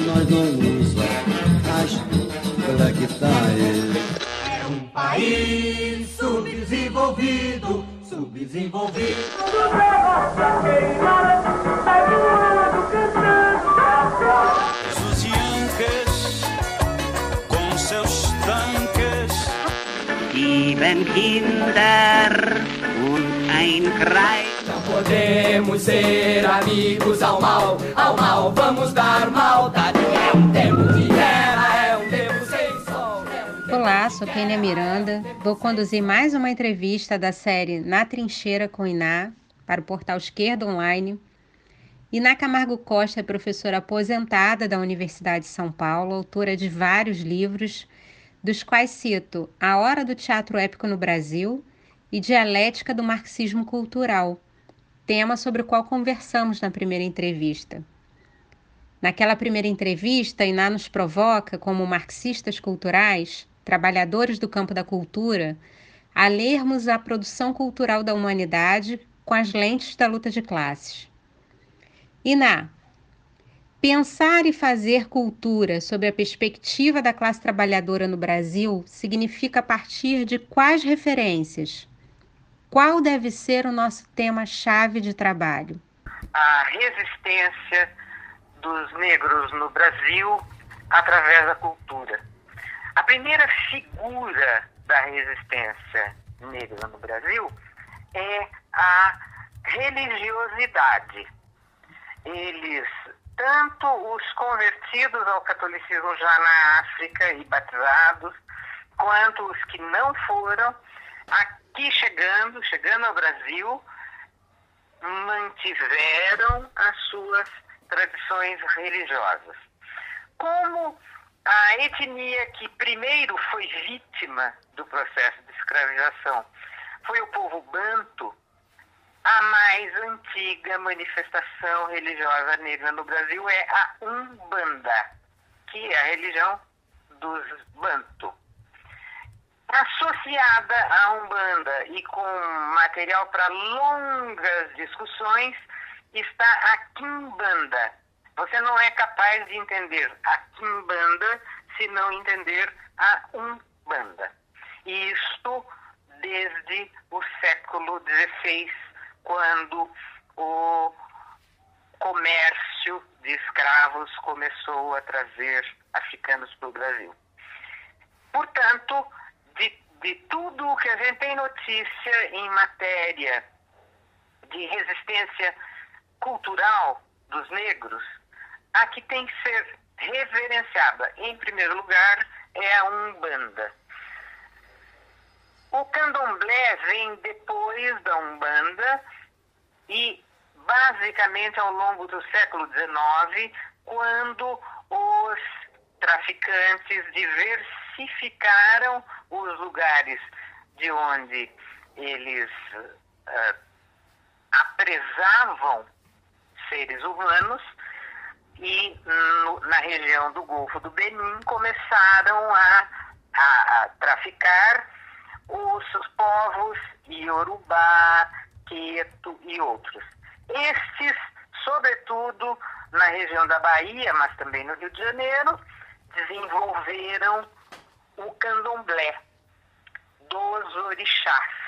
nós vamos as bractais. É um país subdesenvolvido, subdesenvolvido. Tudo negócio queimar, sai voando, cantando, Os Yankes com seus tanques. Sieben Kinder und ein Kreis. Não podemos ser amigos ao mal, ao mal vamos dar maldade. É um tempo de guerra, é um tempo sem sol. É um Olá, sou Kênia Miranda. Vou conduzir mais uma entrevista da série Na Trincheira com Iná para o portal Esquerda Online. Iná Camargo Costa é professora aposentada da Universidade de São Paulo, autora de vários livros, dos quais cito A Hora do Teatro Épico no Brasil e Dialética do Marxismo Cultural, tema sobre o qual conversamos na primeira entrevista. Naquela primeira entrevista, Iná nos provoca, como marxistas culturais, trabalhadores do campo da cultura, a lermos a produção cultural da humanidade com as lentes da luta de classes. Iná, pensar e fazer cultura sob a perspectiva da classe trabalhadora no Brasil significa partir de quais referências? Qual deve ser o nosso tema-chave de trabalho? a resistência dos negros no Brasil através da cultura. A primeira figura da resistência negra no Brasil é a religiosidade. Eles, tanto os convertidos ao catolicismo já na África e batizados, quanto os que não foram, aqui chegando, chegando ao Brasil, mantiveram as suas tradições religiosas. Como a etnia que primeiro foi vítima do processo de escravização foi o povo banto, a mais antiga manifestação religiosa negra no Brasil é a Umbanda, que é a religião dos banto. Associada à Umbanda e com material para longas discussões está a Kimbanda. Você não é capaz de entender a Kimbanda se não entender a Umbanda. Isto desde o século XVI, quando o comércio de escravos começou a trazer africanos para o Brasil. Portanto, de, de tudo o que a gente tem notícia em matéria de resistência cultural dos negros, a que tem que ser reverenciada, em primeiro lugar, é a Umbanda. O candomblé vem depois da Umbanda e, basicamente, ao longo do século XIX, quando os traficantes diversificaram os lugares de onde eles uh, apresavam seres humanos e no, na região do Golfo do Benin começaram a, a, a traficar os, os povos Iorubá, Queto e outros. Estes, sobretudo na região da Bahia, mas também no Rio de Janeiro, desenvolveram o candomblé dos orixás.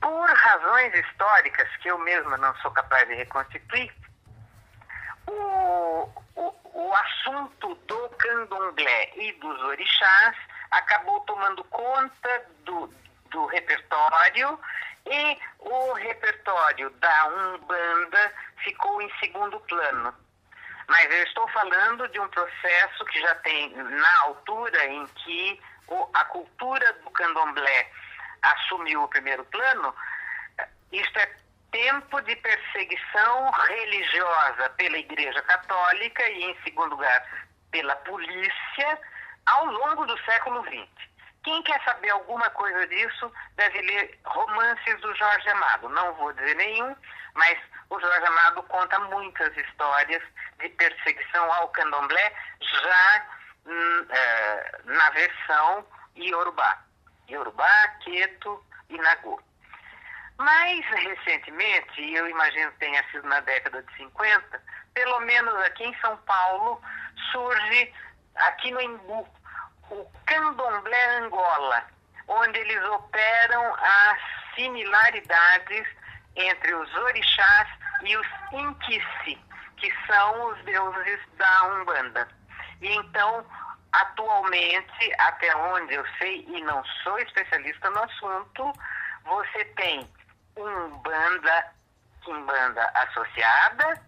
Por razões históricas que eu mesma não sou capaz de reconstituir, o, o, o assunto do candomblé e dos orixás acabou tomando conta do, do repertório e o repertório da Umbanda ficou em segundo plano. Mas eu estou falando de um processo que já tem na altura em que o, a cultura do candomblé assumiu o primeiro plano, isto é tempo de perseguição religiosa pela Igreja Católica e, em segundo lugar, pela polícia ao longo do século XX. Quem quer saber alguma coisa disso deve ler romances do Jorge Amado. Não vou dizer nenhum, mas o Jorge Amado conta muitas histórias de perseguição ao candomblé já hum, é, na versão Iorubá. Iorubá, Queto e Nagô. Mais recentemente, eu imagino que tenha sido na década de 50, pelo menos aqui em São Paulo, surge aqui no Embu o Candomblé Angola, onde eles operam as similaridades entre os orixás e os Inquice, que são os deuses da Umbanda. E então, atualmente, até onde eu sei, e não sou especialista no assunto, você tem Umbanda, Kimbanda associada,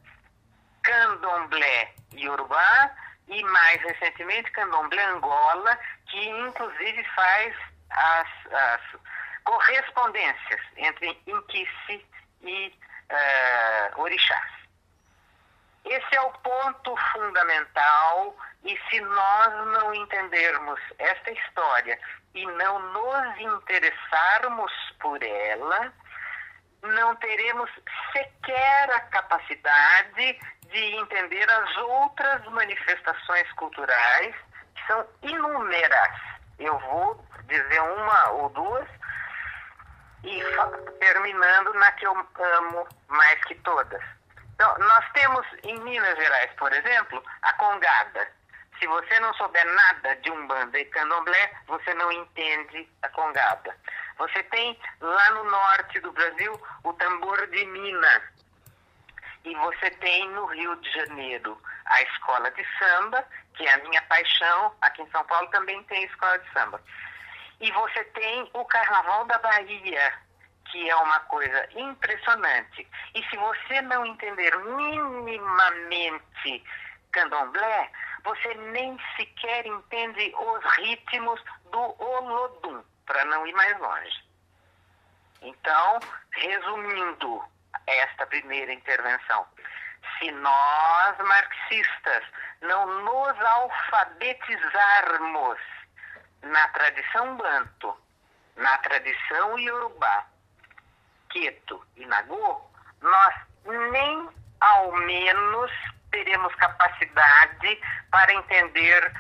Candomblé Yorubá e mais recentemente Candomblé Angola, que inclusive faz as, as correspondências entre Inquice e uh, Orixás. Esse é o ponto fundamental e se nós não entendermos esta história e não nos interessarmos por ela, não teremos sequer a capacidade de entender as outras manifestações culturais, que são inúmeras. Eu vou dizer uma ou duas, e terminando na que eu amo mais que todas. Então, nós temos em Minas Gerais, por exemplo, a Congada. Se você não souber nada de Umbanda e Candomblé, você não entende a Congada. Você tem lá no norte do Brasil o tambor de Minas. E você tem no Rio de Janeiro a escola de samba, que é a minha paixão. Aqui em São Paulo também tem escola de samba. E você tem o Carnaval da Bahia, que é uma coisa impressionante. E se você não entender minimamente candomblé, você nem sequer entende os ritmos do Olodum, para não ir mais longe. Então, resumindo esta primeira intervenção, se nós marxistas não nos alfabetizarmos na tradição banto, na tradição iorubá, queto e nagô, nós nem ao menos teremos capacidade para entender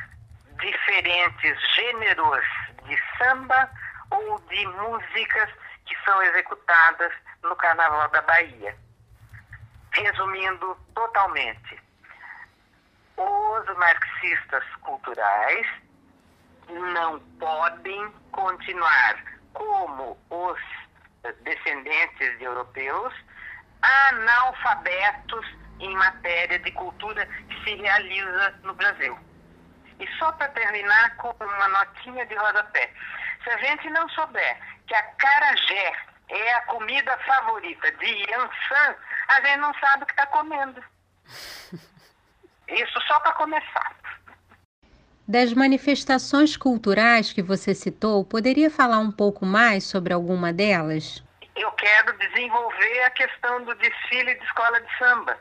diferentes gêneros de samba ou de músicas que são executadas no Carnaval da Bahia. Resumindo totalmente, os marxistas culturais não podem continuar como os descendentes de europeus analfabetos em matéria de cultura que se realiza no Brasil. E só para terminar com uma notinha de rodapé. Se a gente não souber que a carajé é a comida favorita de Yansan, a gente não sabe o que está comendo. Isso só para começar. Das manifestações culturais que você citou, poderia falar um pouco mais sobre alguma delas? Eu quero desenvolver a questão do desfile de escola de samba.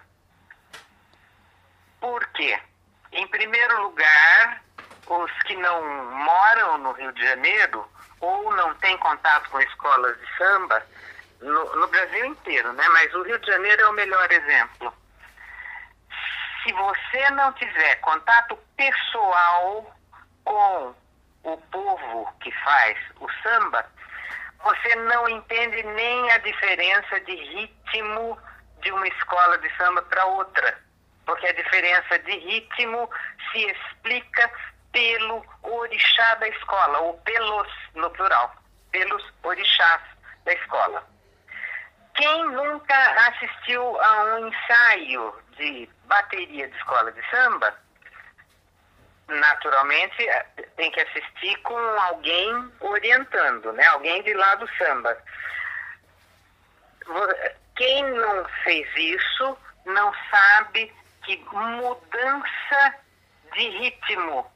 Por quê? Em primeiro lugar, os que não moram no Rio de Janeiro ou não têm contato com escolas de samba, no, no Brasil inteiro, né? mas o Rio de Janeiro é o melhor exemplo se você não tiver contato pessoal com o povo que faz o samba, você não entende nem a diferença de ritmo de uma escola de samba para outra. Porque a diferença de ritmo se explica pelo orixá da escola, ou pelos, no plural, pelos orixás da escola. Quem nunca assistiu a um ensaio de bateria de escola de samba, naturalmente tem que assistir com alguém orientando, né? Alguém de lá do samba. Quem não fez isso não sabe que mudança de ritmo,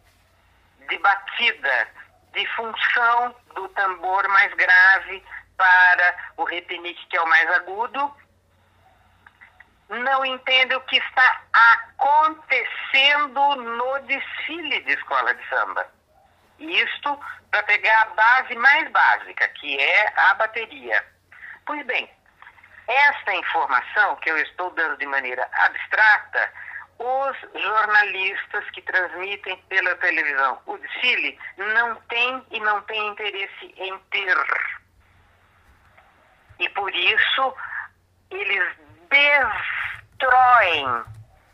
de batida, de função do tambor mais grave para o repinique que é o mais agudo, não entende o que está acontecendo no desfile de escola de samba. Isto para pegar a base mais básica, que é a bateria. Pois bem, esta informação que eu estou dando de maneira abstrata, os jornalistas que transmitem pela televisão o desfile não têm e não têm interesse em ter. E por isso eles destroem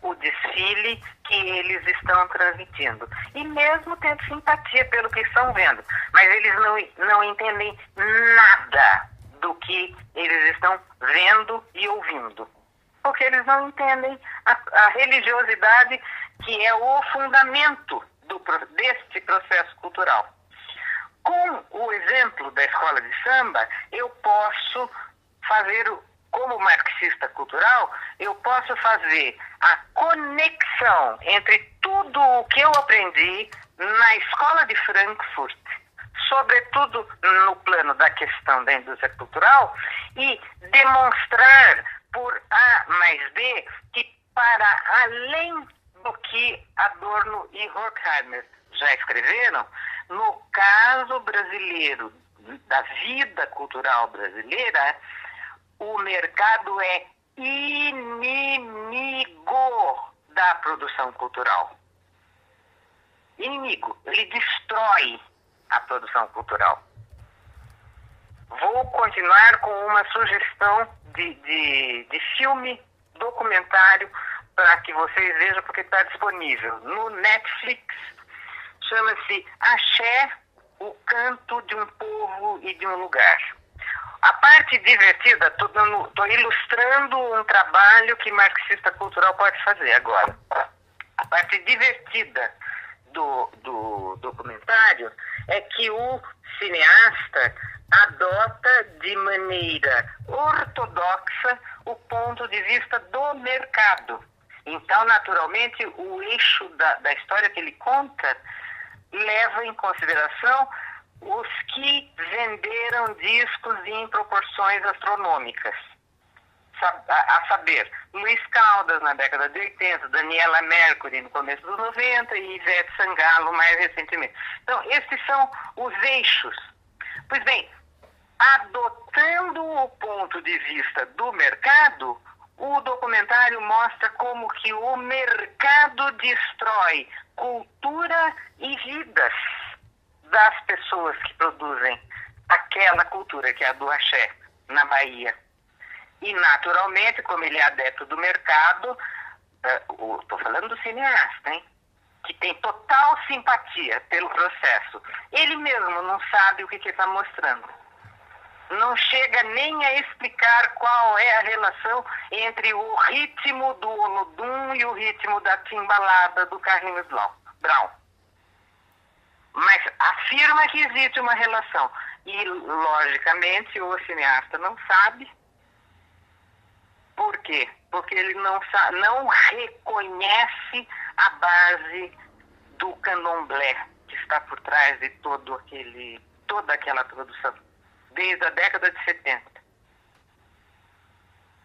o desfile que eles estão transmitindo. E mesmo tendo simpatia pelo que estão vendo. Mas eles não, não entendem nada do que eles estão vendo e ouvindo. Porque eles não entendem a, a religiosidade que é o fundamento do, deste processo cultural. Com o exemplo da escola de samba, eu posso fazer, como marxista cultural, eu posso fazer a conexão entre tudo o que eu aprendi na escola de Frankfurt, sobretudo no plano da questão da indústria cultural, e demonstrar por A mais B que para além do que Adorno e Horkheimer já escreveram, no caso brasileiro, da vida cultural brasileira, o mercado é inimigo da produção cultural. Inimigo. Ele destrói a produção cultural. Vou continuar com uma sugestão de, de, de filme documentário para que vocês vejam, porque está disponível no Netflix. Chama-se Axé, o canto de um povo e de um lugar. A parte divertida, estou ilustrando um trabalho que marxista cultural pode fazer agora. A parte divertida do, do documentário é que o cineasta adota de maneira ortodoxa o ponto de vista do mercado. Então, naturalmente, o eixo da, da história que ele conta leva em consideração os que venderam discos em proporções astronômicas. A, saber, Luiz Caldas na década de 80, Daniela Mercury no começo dos 90 e Ivete Sangalo mais recentemente. Então, esses são os eixos. Pois bem, adotando o ponto de vista do mercado, o documentário mostra como que o mercado destrói cultura e vidas das pessoas que produzem aquela cultura que é a do axé na Bahia. E naturalmente, como ele é adepto do mercado, estou uh, falando do cineasta, hein? que tem total simpatia pelo processo. Ele mesmo não sabe o que está mostrando. Não chega nem a explicar qual é a relação entre o ritmo do Olodum e o ritmo da timbalada do Carlinhos Brown mas afirma que existe uma relação. E, logicamente, o cineasta não sabe. Por quê? Porque ele não, não reconhece a base do candomblé que está por trás de todo aquele, toda aquela produção, desde a década de 70.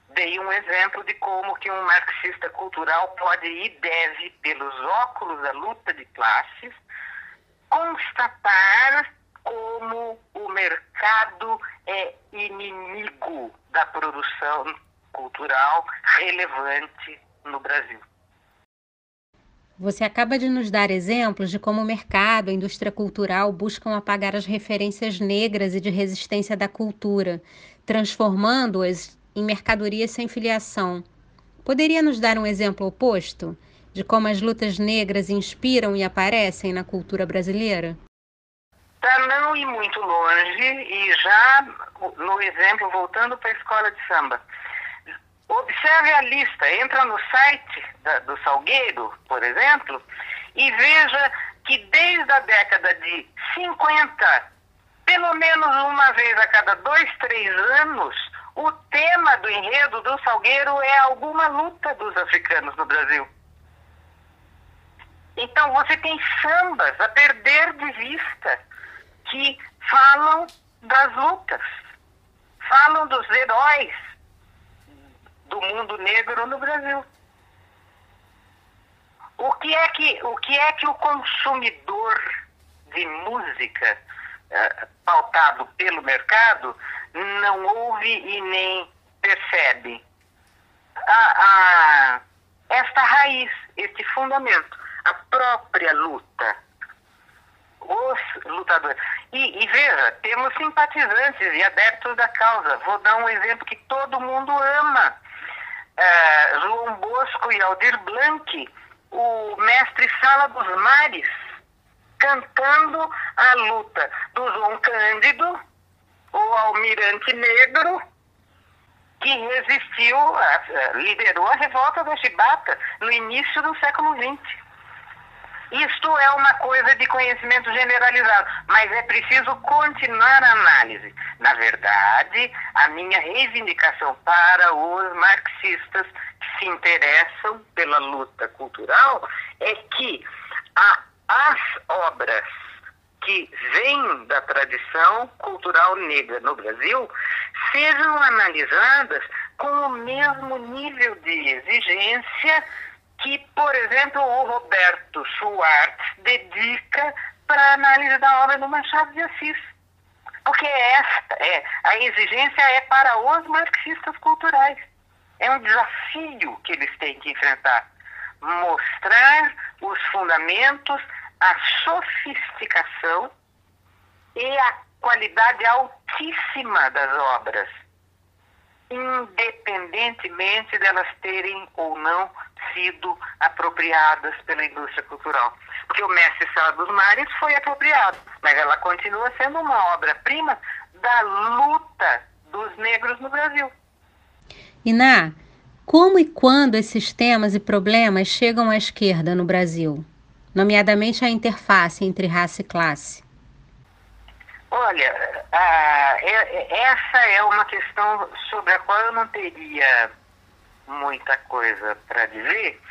Dei um exemplo de como que um marxista cultural pode e deve, pelos óculos da luta de classes, constatar como o mercado é inimigo da produção cultural relevante no Brasil. Você acaba de nos dar exemplos de como o mercado, a indústria cultural buscam apagar as referências negras e de resistência da cultura, transformando-as em mercadorias sem filiação. Poderia nos dar um exemplo oposto? de como as lutas negras inspiram e aparecem na cultura brasileira? Para não ir muito longe, e já no exemplo, voltando para a escola de samba, observe a lista, entra no site da, do Salgueiro, por exemplo, e veja que desde a década de 50, pelo menos uma vez a cada dois, três anos, o tema do enredo do Salgueiro é alguma luta dos africanos no Brasil. Então você tem sambas a perder de vista que falam das lutas, falam dos heróis do mundo negro no Brasil. O que é que o, que é que o consumidor de música uh, pautado pelo mercado não ouve e nem percebe? A, a, esta raiz, este fundamento a própria luta. Os lutadores. E, e, veja, temos simpatizantes e adeptos da causa. Vou dar um exemplo que todo mundo ama. Uh, João Bosco e Aldir Blanc, o mestre Sala dos Mares, cantando a luta do João Cândido, o almirante negro, que resistiu, liderou a revolta da Chibata no início do século XX. Isto é uma coisa de conhecimento generalizado, mas é preciso continuar a análise. Na verdade, a minha reivindicação para os marxistas que se interessam pela luta cultural é que a, as obras que vêm da tradição cultural negra no Brasil sejam analisadas com o mesmo nível de exigência que, por exemplo, o Roberto Schwartz dedica para a análise da obra do Machado de Assis. Porque esta é, a exigência é para os marxistas culturais. É um desafio que eles têm que enfrentar. Mostrar os fundamentos, a sofisticação e a qualidade altíssima das obras, independentemente delas terem ou não sido apropriadas pela indústria cultural. Porque o Mestre Sala dos Mares foi apropriado, mas ela continua sendo uma obra-prima da luta dos negros no Brasil. Iná, como e quando esses temas e problemas chegam à esquerda no Brasil, nomeadamente a interface entre raça e classe? Olha, essa é uma questão sobre a qual eu não teria muita coisa para dizer,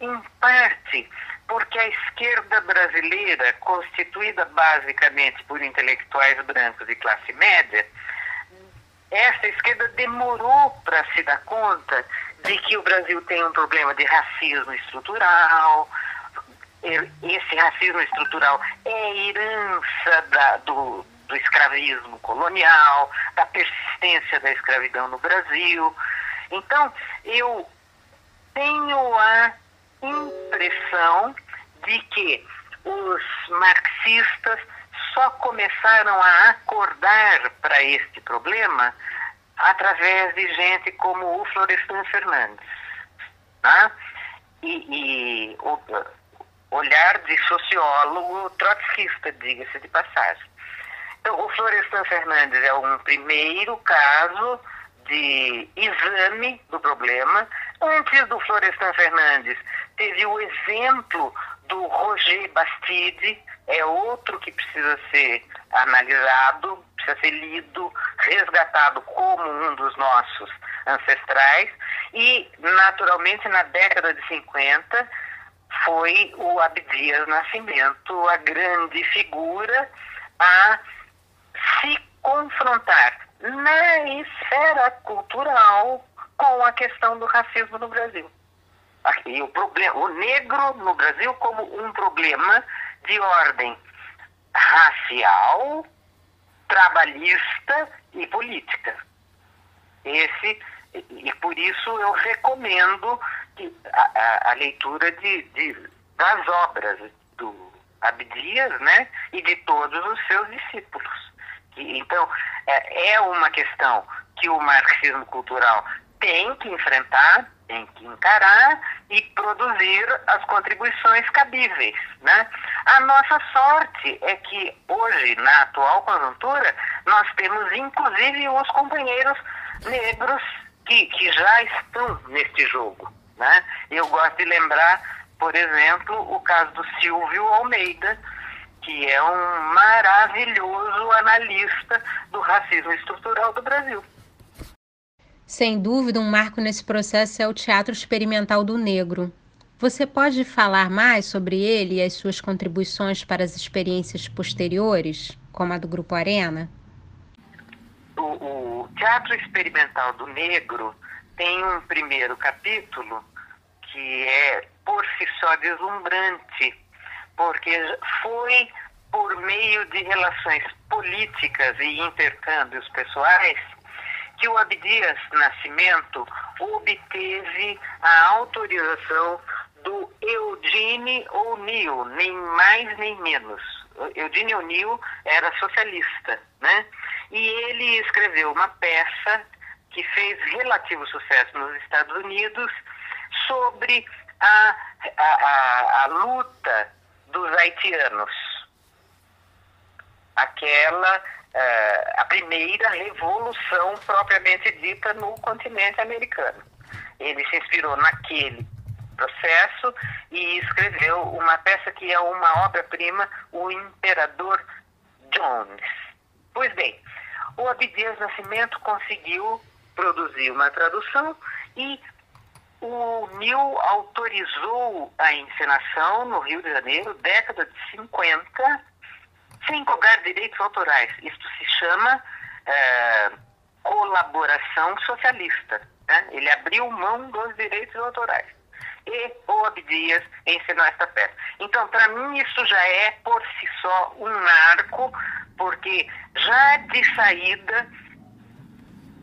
em parte porque a esquerda brasileira, constituída basicamente por intelectuais brancos de classe média, essa esquerda demorou para se dar conta de que o Brasil tem um problema de racismo estrutural. Esse racismo estrutural é herança da, do, do escravismo colonial, da persistência da escravidão no Brasil. Então, eu tenho a impressão de que os marxistas só começaram a acordar para este problema através de gente como o Florestan Fernandes. Né? E, e o, olhar de sociólogo trotskista, diga-se de passagem. Então, o Florestan Fernandes é um primeiro caso de exame do problema. Antes do Florestan Fernandes, teve o exemplo do Roger Bastide, é outro que precisa ser analisado, precisa ser lido, resgatado como um dos nossos ancestrais. E, naturalmente, na década de 50, foi o Abdias Nascimento, a grande figura a se confrontar na esfera cultural com a questão do racismo no Brasil. Aqui, o, problema, o negro no Brasil como um problema de ordem racial, trabalhista e política. Esse, e por isso eu recomendo a, a, a leitura de, de, das obras do Abdias né, e de todos os seus discípulos. Então, é, é uma questão que o marxismo cultural tem que enfrentar, tem que encarar e produzir as contribuições cabíveis. Né? A nossa sorte é que hoje, na atual conjuntura, nós temos inclusive os companheiros negros que, que já estão neste jogo. Né? Eu gosto de lembrar, por exemplo, o caso do Silvio Almeida, que é um maravilhoso analista do racismo estrutural do Brasil. Sem dúvida, um marco nesse processo é o Teatro Experimental do Negro. Você pode falar mais sobre ele e as suas contribuições para as experiências posteriores, como a do Grupo Arena? O, o Teatro Experimental do Negro tem um primeiro capítulo que é, por si só, deslumbrante porque foi por meio de relações políticas e intercâmbios pessoais que o Abdias Nascimento obteve a autorização do Eugene O'Neill, nem mais nem menos. Eugene O'Neill era socialista, né? E ele escreveu uma peça que fez relativo sucesso nos Estados Unidos sobre a, a, a, a luta dos haitianos. Aquela, uh, a primeira revolução propriamente dita no continente americano. Ele se inspirou naquele processo e escreveu uma peça que é uma obra-prima, O Imperador Jones. Pois bem, o Abdias Nascimento conseguiu produzir uma tradução e o Nil autorizou a encenação no Rio de Janeiro, década de 50, sem cobrar direitos autorais. Isto se chama é, colaboração socialista. Né? Ele abriu mão dos direitos autorais. E o Abdias ensinou esta peça. Então, para mim, isso já é por si só um marco, porque já de saída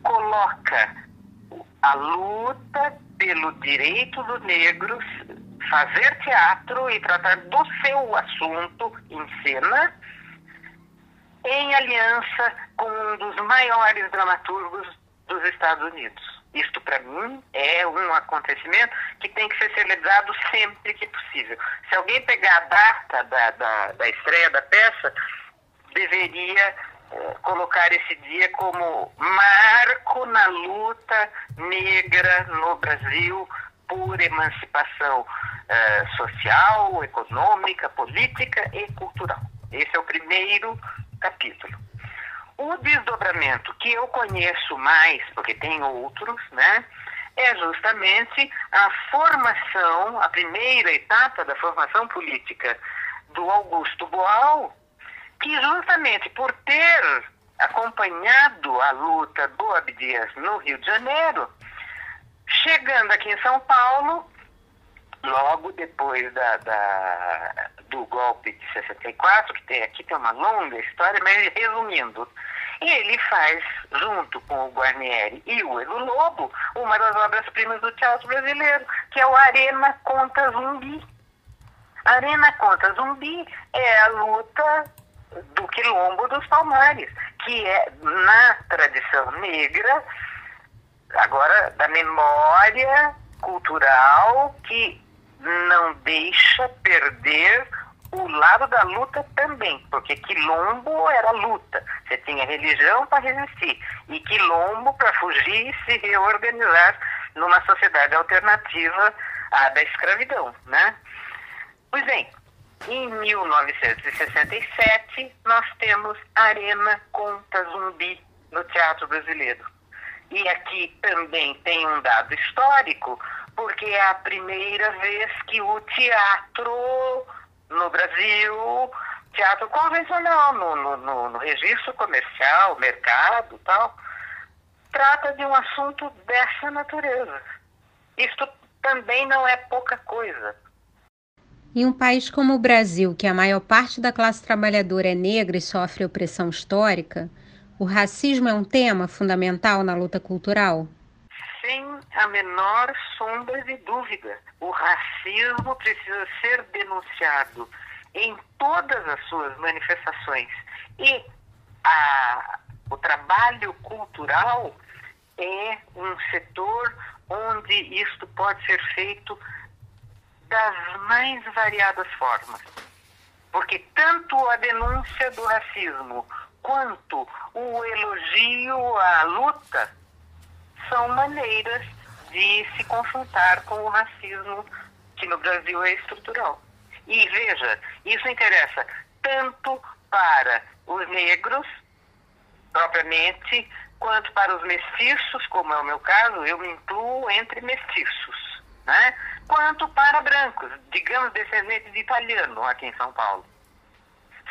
coloca a luta pelo direito do negro fazer teatro e tratar do seu assunto em cena em aliança com um dos maiores dramaturgos dos Estados Unidos. Isto, para mim, é um acontecimento que tem que ser celebrado sempre que possível. Se alguém pegar a data da, da, da estreia da peça, deveria colocar esse dia como marco na luta negra no Brasil por emancipação eh, social, econômica, política e cultural. Esse é o primeiro capítulo. O desdobramento que eu conheço mais, porque tem outros, né? É justamente a formação, a primeira etapa da formação política do Augusto Boal, que justamente por ter acompanhado a luta do Abdias no Rio de Janeiro, chegando aqui em São Paulo, logo depois da, da, do golpe de 64, que tem, aqui tem uma longa história, mas resumindo, ele faz, junto com o Guarnieri e o Elo Lobo, uma das obras-primas do teatro brasileiro, que é o Arena contra Zumbi. Arena contra Zumbi é a luta do quilombo dos Palmares, que é, na tradição negra, agora da memória cultural que não deixa perder o lado da luta também, porque quilombo era luta. Você tinha religião para resistir e quilombo para fugir e se reorganizar numa sociedade alternativa à da escravidão, né? Pois bem, em 1967 nós temos Arena contra Zumbi no teatro brasileiro. E aqui também tem um dado histórico, porque é a primeira vez que o teatro no Brasil, teatro convencional, no, no, no, no registro comercial, mercado tal, trata de um assunto dessa natureza. Isto também não é pouca coisa. Em um país como o Brasil, que a maior parte da classe trabalhadora é negra e sofre opressão histórica, o racismo é um tema fundamental na luta cultural? Sem a menor sombra de dúvida. O racismo precisa ser denunciado em todas as suas manifestações. E a, o trabalho cultural é um setor onde isto pode ser feito das mais variadas formas. Porque tanto a denúncia do racismo quanto o elogio à luta são maneiras de se confrontar com o racismo que no Brasil é estrutural. E veja, isso interessa tanto para os negros, propriamente, quanto para os mestiços, como é o meu caso, eu me incluo entre mestiços, né? Quanto para brancos, digamos descendentes de italiano aqui em São Paulo.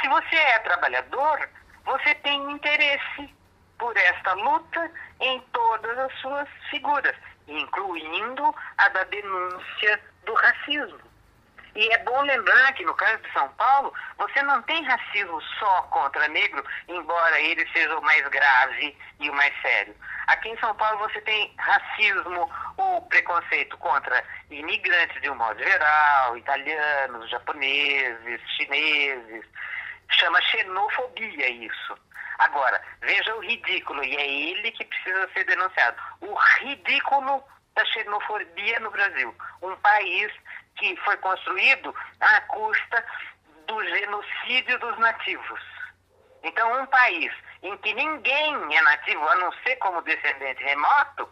Se você é trabalhador, você tem interesse por esta luta em todas as suas figuras, incluindo a da denúncia do racismo. E é bom lembrar que no caso de São Paulo, você não tem racismo só contra negro, embora ele seja o mais grave e o mais sério. Aqui em São Paulo você tem racismo ou preconceito contra imigrantes de um modo geral, italianos, japoneses, chineses. Chama xenofobia isso. Agora, veja o ridículo, e é ele que precisa ser denunciado. O ridículo da xenofobia no Brasil. Um país que foi construído à custa do genocídio dos nativos. Então, um país em que ninguém é nativo, a não ser como descendente remoto,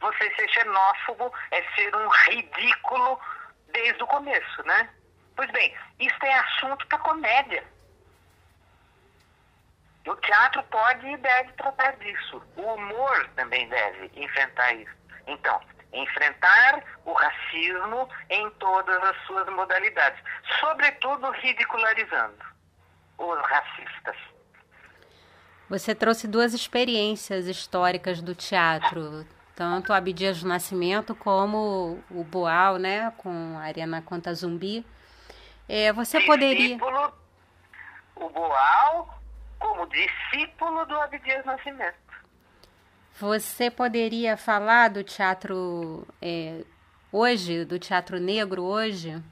você ser xenófobo é ser um ridículo desde o começo, né? Pois bem, isso é assunto para comédia. O teatro pode e deve tratar disso. O humor também deve enfrentar isso. Então, enfrentar o racismo em todas as suas modalidades, sobretudo ridicularizando os racistas. Você trouxe duas experiências históricas do teatro, tanto Abdias do Nascimento como o Boal, né, com a Arena Conta Zumbi. É, você poderia. O Boal como discípulo do Abdias Nascimento. Você poderia falar do teatro é, hoje, do teatro negro hoje?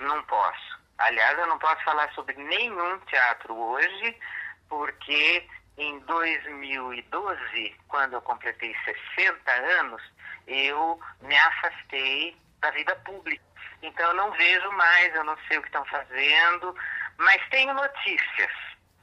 Não posso. Aliás, eu não posso falar sobre nenhum teatro hoje, porque em 2012, quando eu completei 60 anos, eu me afastei da vida pública. Então eu não vejo mais, eu não sei o que estão fazendo, mas tenho notícias.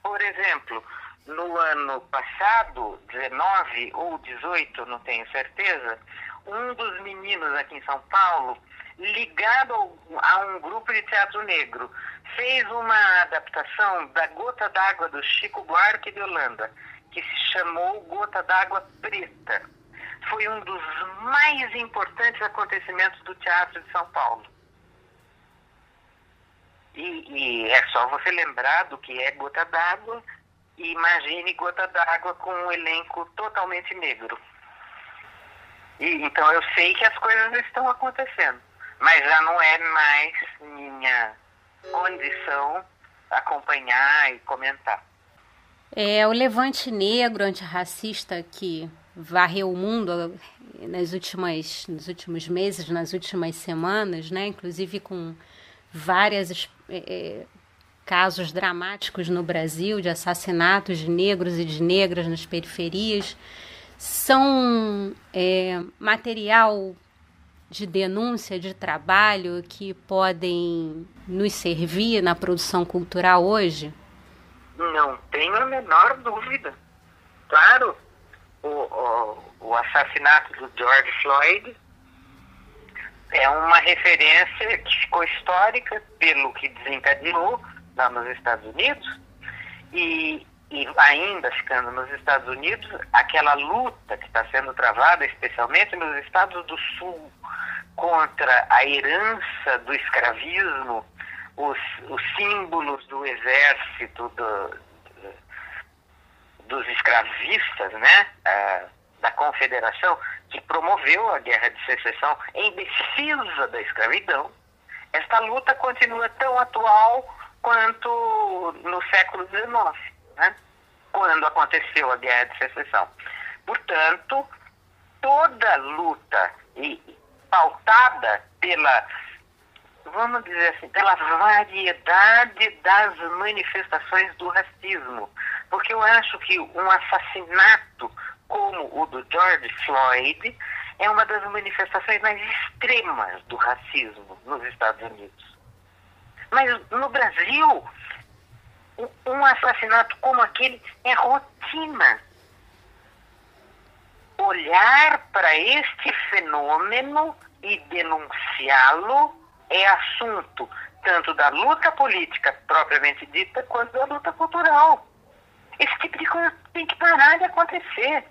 Por exemplo, no ano passado, 19 ou 18, não tenho certeza, um dos meninos aqui em São Paulo, ligado a um grupo de teatro negro, fez uma adaptação da Gota d'Água do Chico Buarque de Holanda, que se chamou Gota d'Água Preta. Foi um dos mais importantes acontecimentos do teatro de São Paulo. E, e é só você lembrar do que é Gota d'Água e imagine Gota d'Água com um elenco totalmente negro. E, então eu sei que as coisas estão acontecendo, mas já não é mais minha condição acompanhar e comentar. É o levante negro antirracista que varreu o mundo nas últimas, nos últimos meses, nas últimas semanas, né? Inclusive com várias é, casos dramáticos no Brasil de assassinatos de negros e de negras nas periferias, são é, material de denúncia, de trabalho que podem nos servir na produção cultural hoje? Não tenho a menor dúvida. Claro, o, o, o assassinato do George Floyd é uma referência que ficou histórica pelo que desencadeou lá nos Estados Unidos e, e ainda ficando nos Estados Unidos, aquela luta que está sendo travada, especialmente nos Estados do Sul, contra a herança do escravismo, os, os símbolos do exército do, dos escravistas, né, uh, da confederação, que promoveu a guerra de secessão em defesa da escravidão, esta luta continua tão atual quanto no século XIX, né? quando aconteceu a guerra de secessão. Portanto, toda luta e, pautada pela, vamos dizer assim, pela variedade das manifestações do racismo. Porque eu acho que um assassinato como o do George Floyd é uma das manifestações mais extremas do racismo nos Estados Unidos. Mas no Brasil, um assassinato como aquele é rotina. Olhar para este fenômeno e denunciá-lo é assunto tanto da luta política propriamente dita quanto da luta cultural. Esse tipo de coisa tem que parar de acontecer.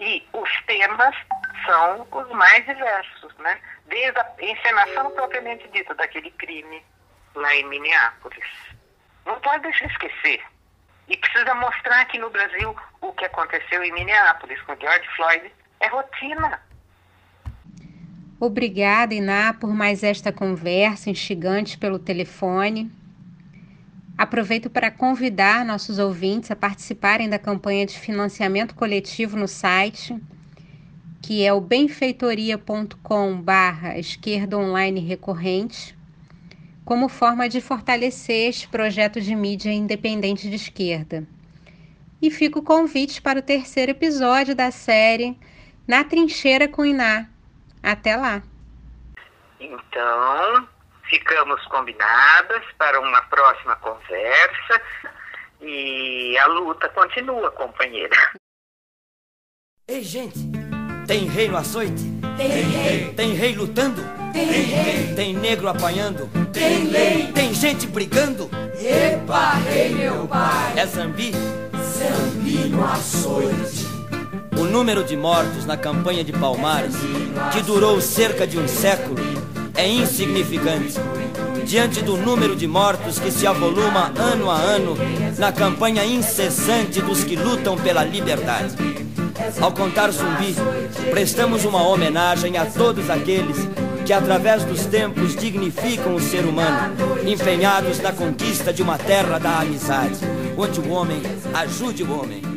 E os temas são os mais diversos, né? Desde a encenação propriamente dita daquele crime lá em Minneapolis. Não pode deixar esquecer. E precisa mostrar aqui no Brasil o que aconteceu em Minneapolis com George Floyd é rotina. Obrigada, Iná, por mais esta conversa instigante pelo telefone. Aproveito para convidar nossos ouvintes a participarem da campanha de financiamento coletivo no site, que é o benfeitoria.com barra esquerda online recorrente, como forma de fortalecer este projeto de mídia independente de esquerda. E fica o convite para o terceiro episódio da série Na Trincheira com Iná. Até lá! Então, ficamos combinadas para uma próxima conversa e a luta continua, companheira. Ei, gente, tem rei no açoite? Tem rei. Tem rei lutando? Tem rei. Tem negro apanhando? Tem lei, Tem gente brigando? epa, rei meu pai, É zambi? zambi no açoite. O número de mortos na campanha de Palmares, que durou cerca de um século, é insignificante diante do número de mortos que se avoluma ano a ano na campanha incessante dos que lutam pela liberdade. Ao contar zumbi, prestamos uma homenagem a todos aqueles que, através dos tempos, dignificam o ser humano, empenhados na conquista de uma terra da amizade, onde o homem ajude o homem.